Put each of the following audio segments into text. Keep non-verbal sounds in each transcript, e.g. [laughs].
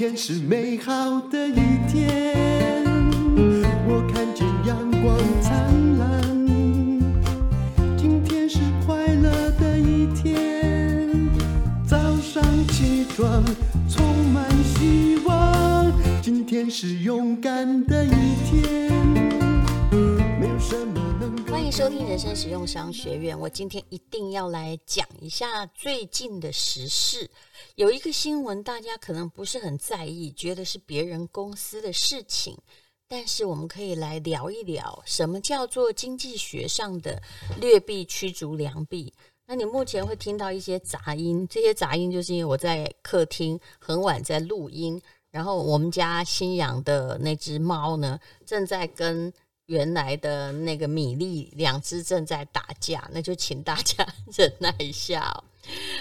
天是美好的一天，我看见阳光灿烂。今天是快乐的一天，早上起床充满希望。今天是勇敢的一天，没有什么能。欢迎收听人生实用商学院。我今天一定要来讲一下最近的时事。有一个新闻，大家可能不是很在意，觉得是别人公司的事情。但是我们可以来聊一聊，什么叫做经济学上的劣币驱逐良币？那你目前会听到一些杂音，这些杂音就是因为我在客厅很晚在录音，然后我们家新养的那只猫呢，正在跟。原来的那个米粒两只正在打架，那就请大家 [laughs] 忍耐一下哦。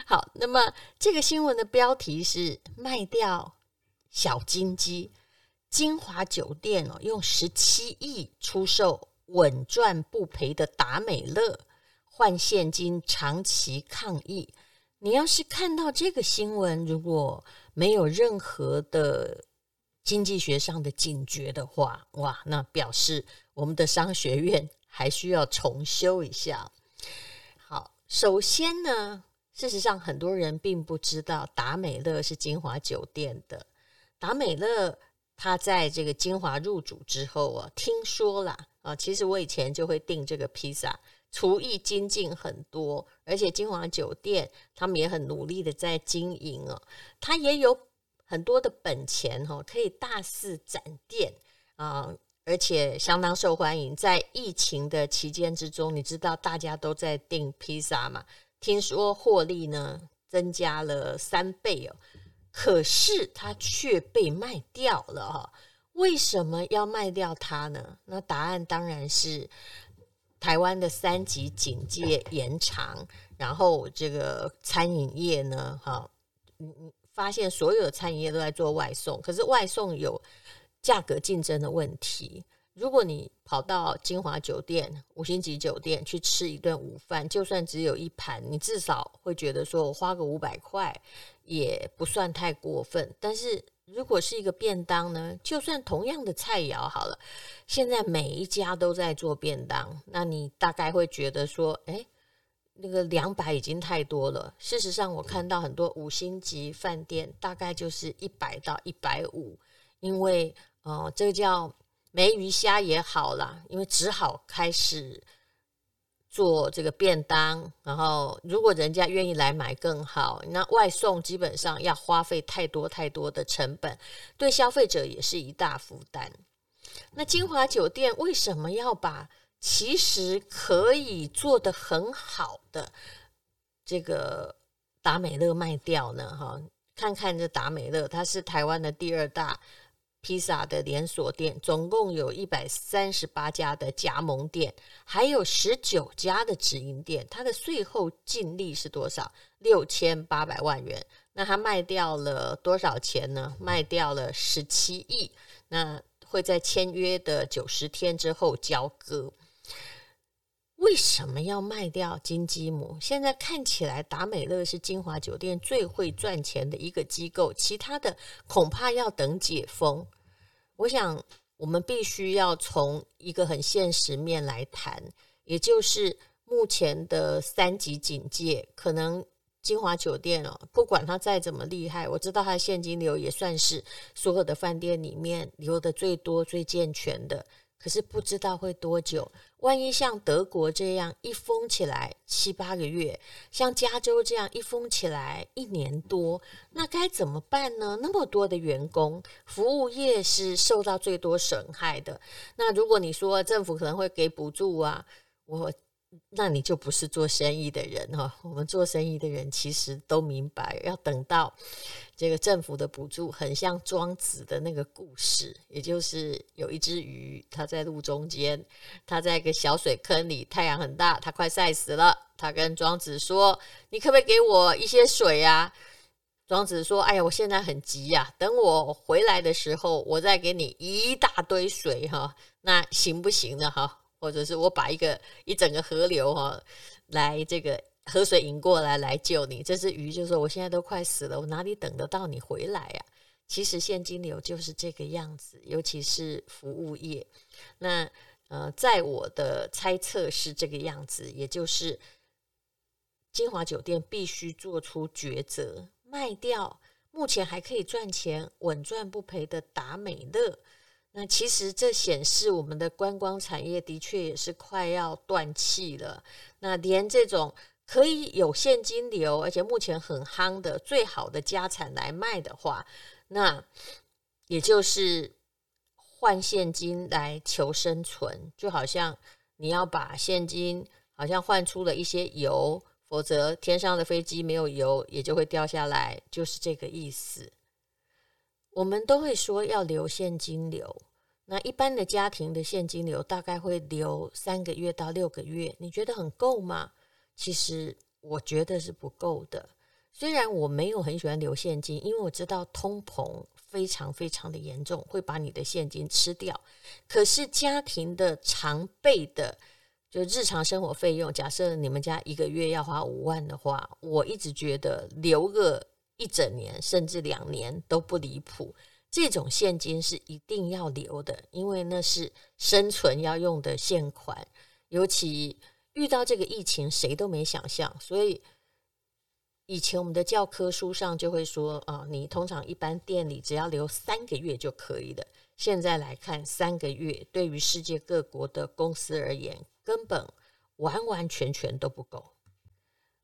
好，那么这个新闻的标题是卖掉小金鸡，金华酒店哦，用十七亿出售稳赚不赔的达美乐，换现金长期抗议。你要是看到这个新闻，如果没有任何的经济学上的警觉的话，哇，那表示。我们的商学院还需要重修一下。好，首先呢，事实上很多人并不知道达美乐是金华酒店的。达美乐他在这个金华入主之后啊，听说了啊，其实我以前就会订这个披萨，厨艺精进很多，而且金华酒店他们也很努力的在经营哦，他也有很多的本钱哈，可以大肆展店啊。而且相当受欢迎，在疫情的期间之中，你知道大家都在订披萨嘛？听说获利呢增加了三倍哦，可是它却被卖掉了哈。为什么要卖掉它呢？那答案当然是台湾的三级警戒延长，然后这个餐饮业呢，哈，嗯，发现所有的餐饮业都在做外送，可是外送有。价格竞争的问题，如果你跑到金华酒店、五星级酒店去吃一顿午饭，就算只有一盘，你至少会觉得说我花个五百块也不算太过分。但是如果是一个便当呢，就算同样的菜肴好了，现在每一家都在做便当，那你大概会觉得说，诶，那个两百已经太多了。事实上，我看到很多五星级饭店大概就是一百到一百五，因为。哦，这个叫梅鱼虾也好啦，因为只好开始做这个便当，然后如果人家愿意来买更好。那外送基本上要花费太多太多的成本，对消费者也是一大负担。那金华酒店为什么要把其实可以做得很好的这个达美乐卖掉呢？哈，看看这达美乐，它是台湾的第二大。披萨的连锁店总共有一百三十八家的加盟店，还有十九家的直营店。它的税后净利是多少？六千八百万元。那它卖掉了多少钱呢？卖掉了十七亿。那会在签约的九十天之后交割。为什么要卖掉金鸡母？现在看起来达美乐是金华酒店最会赚钱的一个机构，其他的恐怕要等解封。我想我们必须要从一个很现实面来谈，也就是目前的三级警戒，可能金华酒店哦，不管它再怎么厉害，我知道它现金流也算是所有的饭店里面流的最多、最健全的。可是不知道会多久，万一像德国这样一封起来七八个月，像加州这样一封起来一年多，那该怎么办呢？那么多的员工，服务业是受到最多损害的。那如果你说政府可能会给补助啊，我。那你就不是做生意的人哈。我们做生意的人其实都明白，要等到这个政府的补助，很像庄子的那个故事，也就是有一只鱼，它在路中间，它在一个小水坑里，太阳很大，它快晒死了。它跟庄子说：“你可不可以给我一些水呀？”庄子说：“哎呀，我现在很急呀，等我回来的时候，我再给你一大堆水哈。那行不行呢？哈？”或者是我把一个一整个河流哈，来这个河水引过来来救你。这只鱼就说：“我现在都快死了，我哪里等得到你回来呀？”其实现金流就是这个样子，尤其是服务业。那呃，在我的猜测是这个样子，也就是金华酒店必须做出抉择，卖掉目前还可以赚钱、稳赚不赔的达美乐。那其实这显示我们的观光产业的确也是快要断气了。那连这种可以有现金流，而且目前很夯的最好的家产来卖的话，那也就是换现金来求生存，就好像你要把现金好像换出了一些油，否则天上的飞机没有油也就会掉下来，就是这个意思。我们都会说要留现金流，那一般的家庭的现金流大概会留三个月到六个月，你觉得很够吗？其实我觉得是不够的。虽然我没有很喜欢留现金，因为我知道通膨非常非常的严重，会把你的现金吃掉。可是家庭的常备的就日常生活费用，假设你们家一个月要花五万的话，我一直觉得留个一整年甚至两年都不离谱。这种现金是一定要留的，因为那是生存要用的现款。尤其遇到这个疫情，谁都没想象，所以。以前我们的教科书上就会说啊，你通常一般店里只要留三个月就可以了。现在来看，三个月对于世界各国的公司而言，根本完完全全都不够。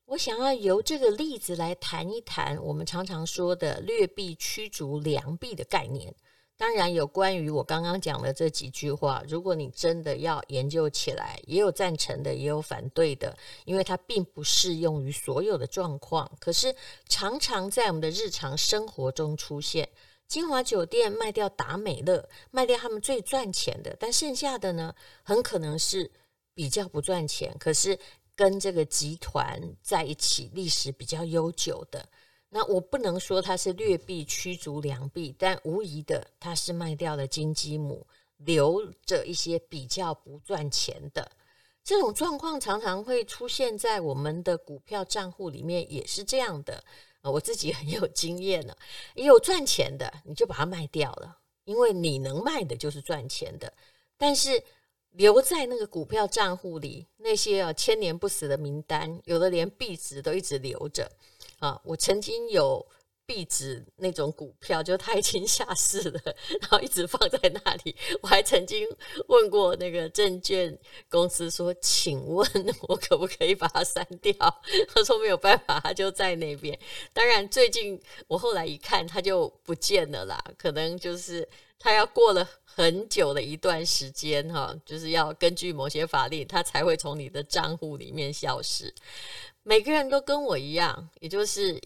我想要由这个例子来谈一谈我们常常说的劣币驱逐良币的概念。当然，有关于我刚刚讲的这几句话，如果你真的要研究起来，也有赞成的，也有反对的，因为它并不适用于所有的状况。可是，常常在我们的日常生活中出现。晶华酒店卖掉达美乐，卖掉他们最赚钱的，但剩下的呢，很可能是比较不赚钱，可是跟这个集团在一起历史比较悠久的。那我不能说它是劣币驱逐良币，但无疑的，它是卖掉了金鸡母，留着一些比较不赚钱的。这种状况常常会出现在我们的股票账户里面，也是这样的。我自己很有经验了，有赚钱的你就把它卖掉了，因为你能卖的就是赚钱的。但是留在那个股票账户里那些啊千年不死的名单，有的连壁纸都一直留着。啊，我曾经有壁纸那种股票，就它已经下市了，然后一直放在那里。我还曾经问过那个证券公司说：“请问我可不可以把它删掉？”他说没有办法，它就在那边。当然，最近我后来一看，它就不见了啦。可能就是它要过了很久的一段时间，哈，就是要根据某些法令，它才会从你的账户里面消失。每个人都跟我一样，也就是，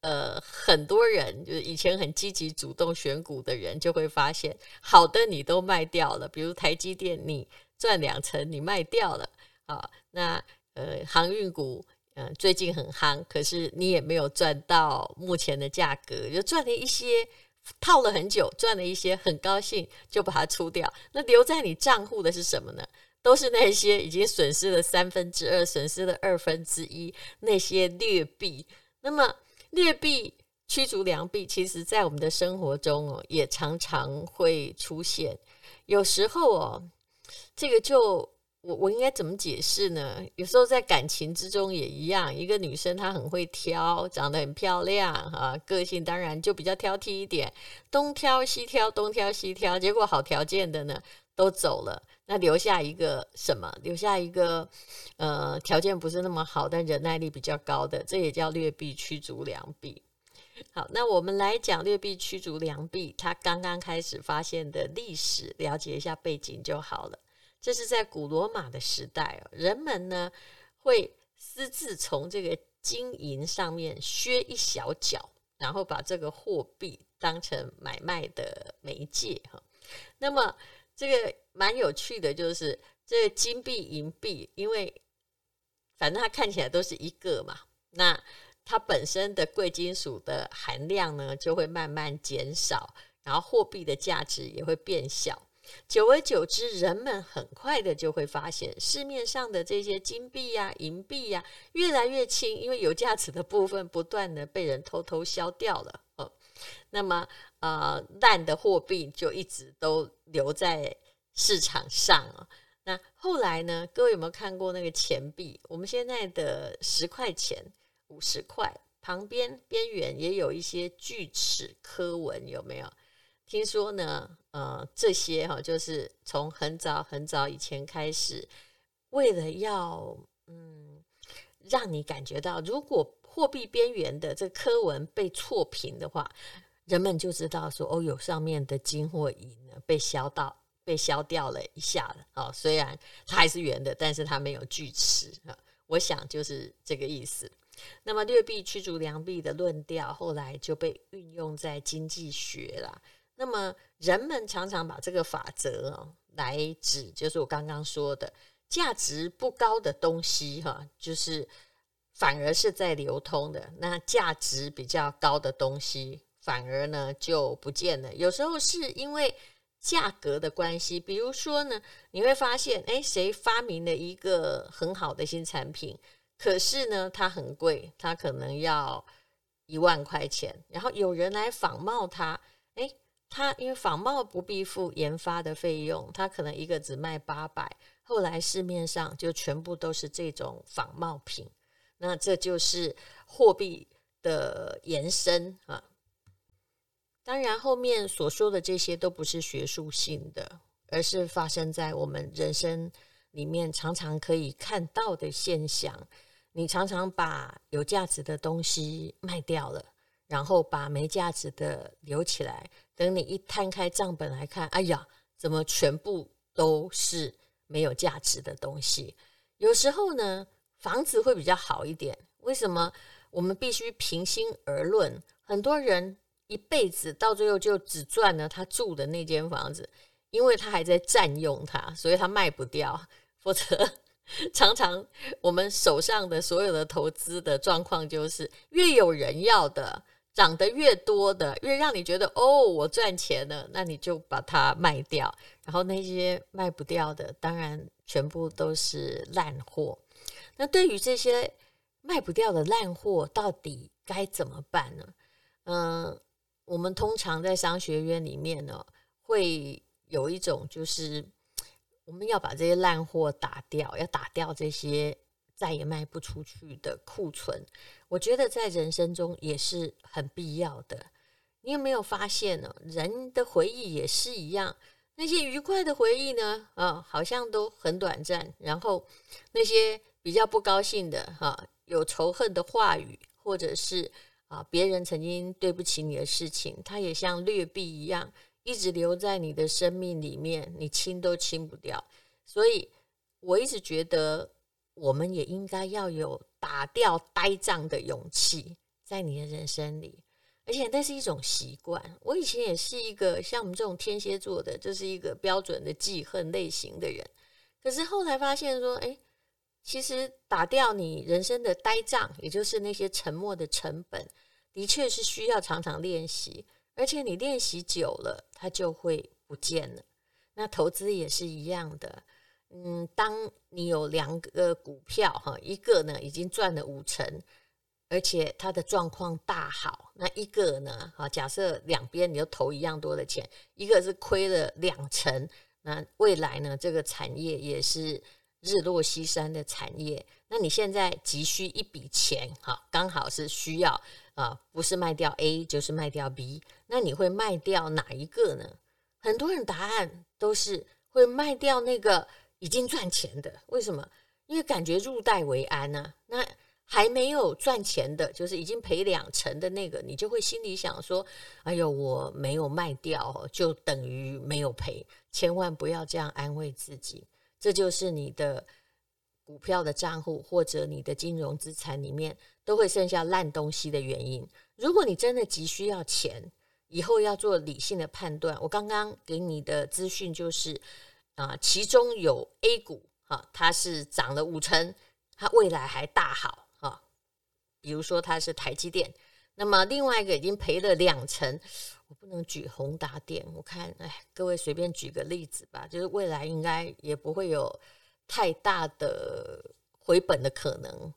呃，很多人就是以前很积极主动选股的人，就会发现好的你都卖掉了，比如台积电，你赚两成你卖掉了，啊，那呃航运股，嗯、最近很夯，可是你也没有赚到目前的价格，就赚了一些，套了很久，赚了一些，很高兴就把它出掉，那留在你账户的是什么呢？都是那些已经损失了三分之二、损失了二分之一那些劣币。那么劣币驱逐良币，其实在我们的生活中哦，也常常会出现。有时候哦，这个就我我应该怎么解释呢？有时候在感情之中也一样，一个女生她很会挑，长得很漂亮啊，个性当然就比较挑剔一点，东挑西挑，东挑西挑，结果好条件的呢都走了。那留下一个什么？留下一个，呃，条件不是那么好，但忍耐力比较高的，这也叫劣币驱逐良币。好，那我们来讲劣币驱逐良币，它刚刚开始发现的历史，了解一下背景就好了。这是在古罗马的时代哦，人们呢会私自从这个金银上面削一小角，然后把这个货币当成买卖的媒介哈。那么这个蛮有趣的，就是这个金币、银币，因为反正它看起来都是一个嘛，那它本身的贵金属的含量呢，就会慢慢减少，然后货币的价值也会变小。久而久之，人们很快的就会发现，市面上的这些金币呀、银币呀，越来越轻，因为有价值的部分不断的被人偷偷消掉了。那么呃烂的货币就一直都留在市场上啊。那后来呢，各位有没有看过那个钱币？我们现在的十块钱、五十块旁边边缘也有一些锯齿刻纹，有没有？听说呢，呃，这些哈，就是从很早很早以前开始，为了要嗯，让你感觉到，如果货币边缘的这科文被错平的话，人们就知道说，哦，有上面的金或银呢被削到，被削掉了一下了。哦，虽然它还是圆的，但是它没有锯齿啊。我想就是这个意思。那么劣币驱逐良币的论调，后来就被运用在经济学了。那么人们常常把这个法则哦来指，就是我刚刚说的，价值不高的东西哈，就是反而是在流通的；那价值比较高的东西，反而呢就不见了。有时候是因为价格的关系，比如说呢，你会发现，哎，谁发明了一个很好的新产品，可是呢它很贵，它可能要一万块钱，然后有人来仿冒它，哎。他因为仿冒不必付研发的费用，他可能一个只卖八百，后来市面上就全部都是这种仿冒品，那这就是货币的延伸啊。当然，后面所说的这些都不是学术性的，而是发生在我们人生里面常常可以看到的现象。你常常把有价值的东西卖掉了，然后把没价值的留起来。等你一摊开账本来看，哎呀，怎么全部都是没有价值的东西？有时候呢，房子会比较好一点。为什么？我们必须平心而论，很多人一辈子到最后就只赚了他住的那间房子，因为他还在占用它，所以他卖不掉。否则，[laughs] 常常我们手上的所有的投资的状况就是，越有人要的。涨得越多的，越让你觉得哦，我赚钱了，那你就把它卖掉。然后那些卖不掉的，当然全部都是烂货。那对于这些卖不掉的烂货，到底该怎么办呢？嗯，我们通常在商学院里面呢，会有一种就是我们要把这些烂货打掉，要打掉这些。再也卖不出去的库存，我觉得在人生中也是很必要的。你有没有发现呢？人的回忆也是一样，那些愉快的回忆呢，啊，好像都很短暂。然后那些比较不高兴的，哈，有仇恨的话语，或者是啊，别人曾经对不起你的事情，它也像劣币一样，一直留在你的生命里面，你清都清不掉。所以我一直觉得。我们也应该要有打掉呆账的勇气，在你的人生里，而且那是一种习惯。我以前也是一个像我们这种天蝎座的，就是一个标准的记恨类型的人。可是后来发现说，哎，其实打掉你人生的呆账，也就是那些沉默的成本，的确是需要常常练习，而且你练习久了，它就会不见了。那投资也是一样的。嗯，当你有两个股票哈，一个呢已经赚了五成，而且它的状况大好，那一个呢，哈，假设两边你都投一样多的钱，一个是亏了两成，那未来呢，这个产业也是日落西山的产业，那你现在急需一笔钱，哈，刚好是需要啊，不是卖掉 A 就是卖掉 B，那你会卖掉哪一个呢？很多人答案都是会卖掉那个。已经赚钱的，为什么？因为感觉入袋为安呢、啊。那还没有赚钱的，就是已经赔两成的那个，你就会心里想说：“哎呦，我没有卖掉，就等于没有赔。”千万不要这样安慰自己，这就是你的股票的账户或者你的金融资产里面都会剩下烂东西的原因。如果你真的急需要钱，以后要做理性的判断。我刚刚给你的资讯就是。啊，其中有 A 股，哈，它是涨了五成，它未来还大好，哈。比如说它是台积电，那么另外一个已经赔了两成，我不能举宏达电，我看，哎，各位随便举个例子吧，就是未来应该也不会有太大的回本的可能，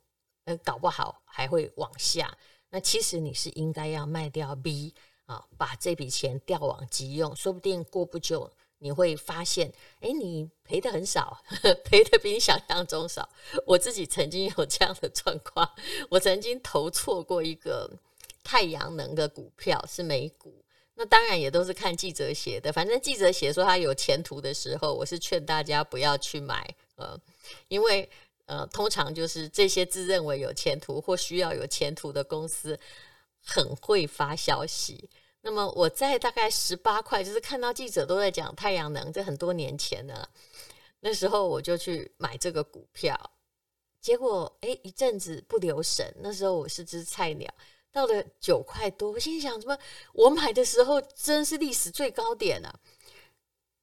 呃，搞不好还会往下。那其实你是应该要卖掉 B。啊，把这笔钱调往急用，说不定过不久你会发现，哎，你赔的很少，[laughs] 赔的比你想象中少。我自己曾经有这样的状况，我曾经投错过一个太阳能的股票，是美股。那当然也都是看记者写的，反正记者写说它有前途的时候，我是劝大家不要去买，呃，因为呃，通常就是这些自认为有前途或需要有前途的公司，很会发消息。那么我在大概十八块，就是看到记者都在讲太阳能，这很多年前的，那时候我就去买这个股票，结果诶，一阵子不留神，那时候我是只菜鸟。到了九块多，我心想：什么？我买的时候真是历史最高点啊！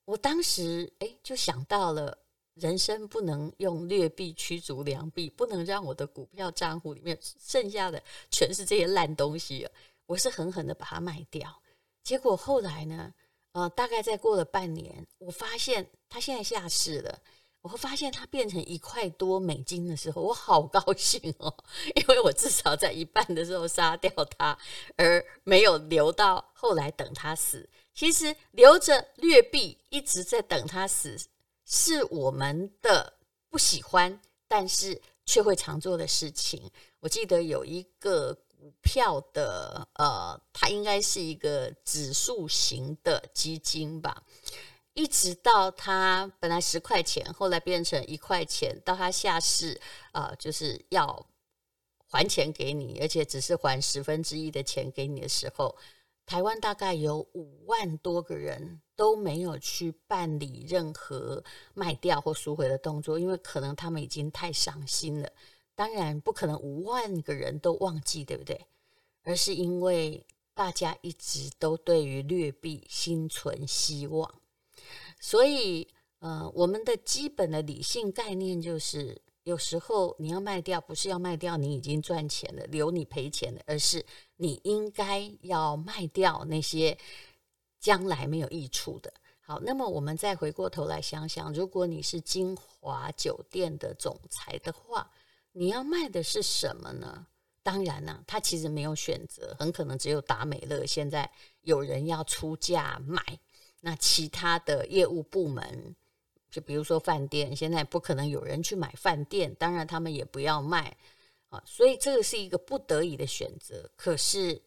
我当时哎，就想到了，人生不能用劣币驱逐良币，不能让我的股票账户里面剩下的全是这些烂东西啊！我是狠狠的把它卖掉。结果后来呢，呃，大概再过了半年，我发现它现在下市了。我会发现它变成一块多美金的时候，我好高兴哦，因为我至少在一半的时候杀掉它，而没有留到后来等它死。其实留着劣币一直在等它死，是我们的不喜欢，但是却会常做的事情。我记得有一个股票的，呃，它应该是一个指数型的基金吧。一直到他本来十块钱，后来变成一块钱，到他下市，呃，就是要还钱给你，而且只是还十分之一的钱给你的时候，台湾大概有五万多个人都没有去办理任何卖掉或赎回的动作，因为可能他们已经太伤心了。当然，不可能五万个人都忘记，对不对？而是因为大家一直都对于劣币心存希望。所以，呃，我们的基本的理性概念就是，有时候你要卖掉，不是要卖掉你已经赚钱了，留你赔钱的，而是你应该要卖掉那些将来没有益处的。好，那么我们再回过头来想想，如果你是金华酒店的总裁的话，你要卖的是什么呢？当然呢，他其实没有选择，很可能只有达美乐现在有人要出价买。那其他的业务部门，就比如说饭店，现在不可能有人去买饭店，当然他们也不要卖啊，所以这个是一个不得已的选择。可是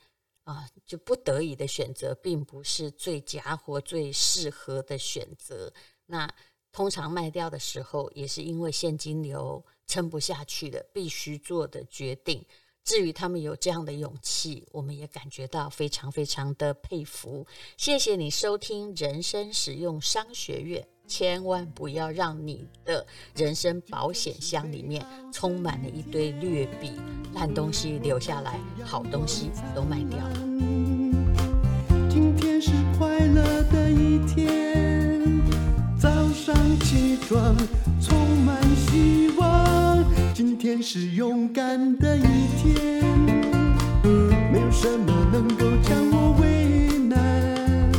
啊，就不得已的选择，并不是最佳或最适合的选择。那通常卖掉的时候，也是因为现金流撑不下去的，必须做的决定。至于他们有这样的勇气，我们也感觉到非常非常的佩服。谢谢你收听人生使用商学院，千万不要让你的人生保险箱里面充满了一堆劣币、烂东西留下来，好东西都卖掉。今天是快乐的一天，早上起床充满希望。天是勇敢的一天，没有什么能够将我为难，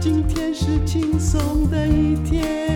今天是轻松的一天。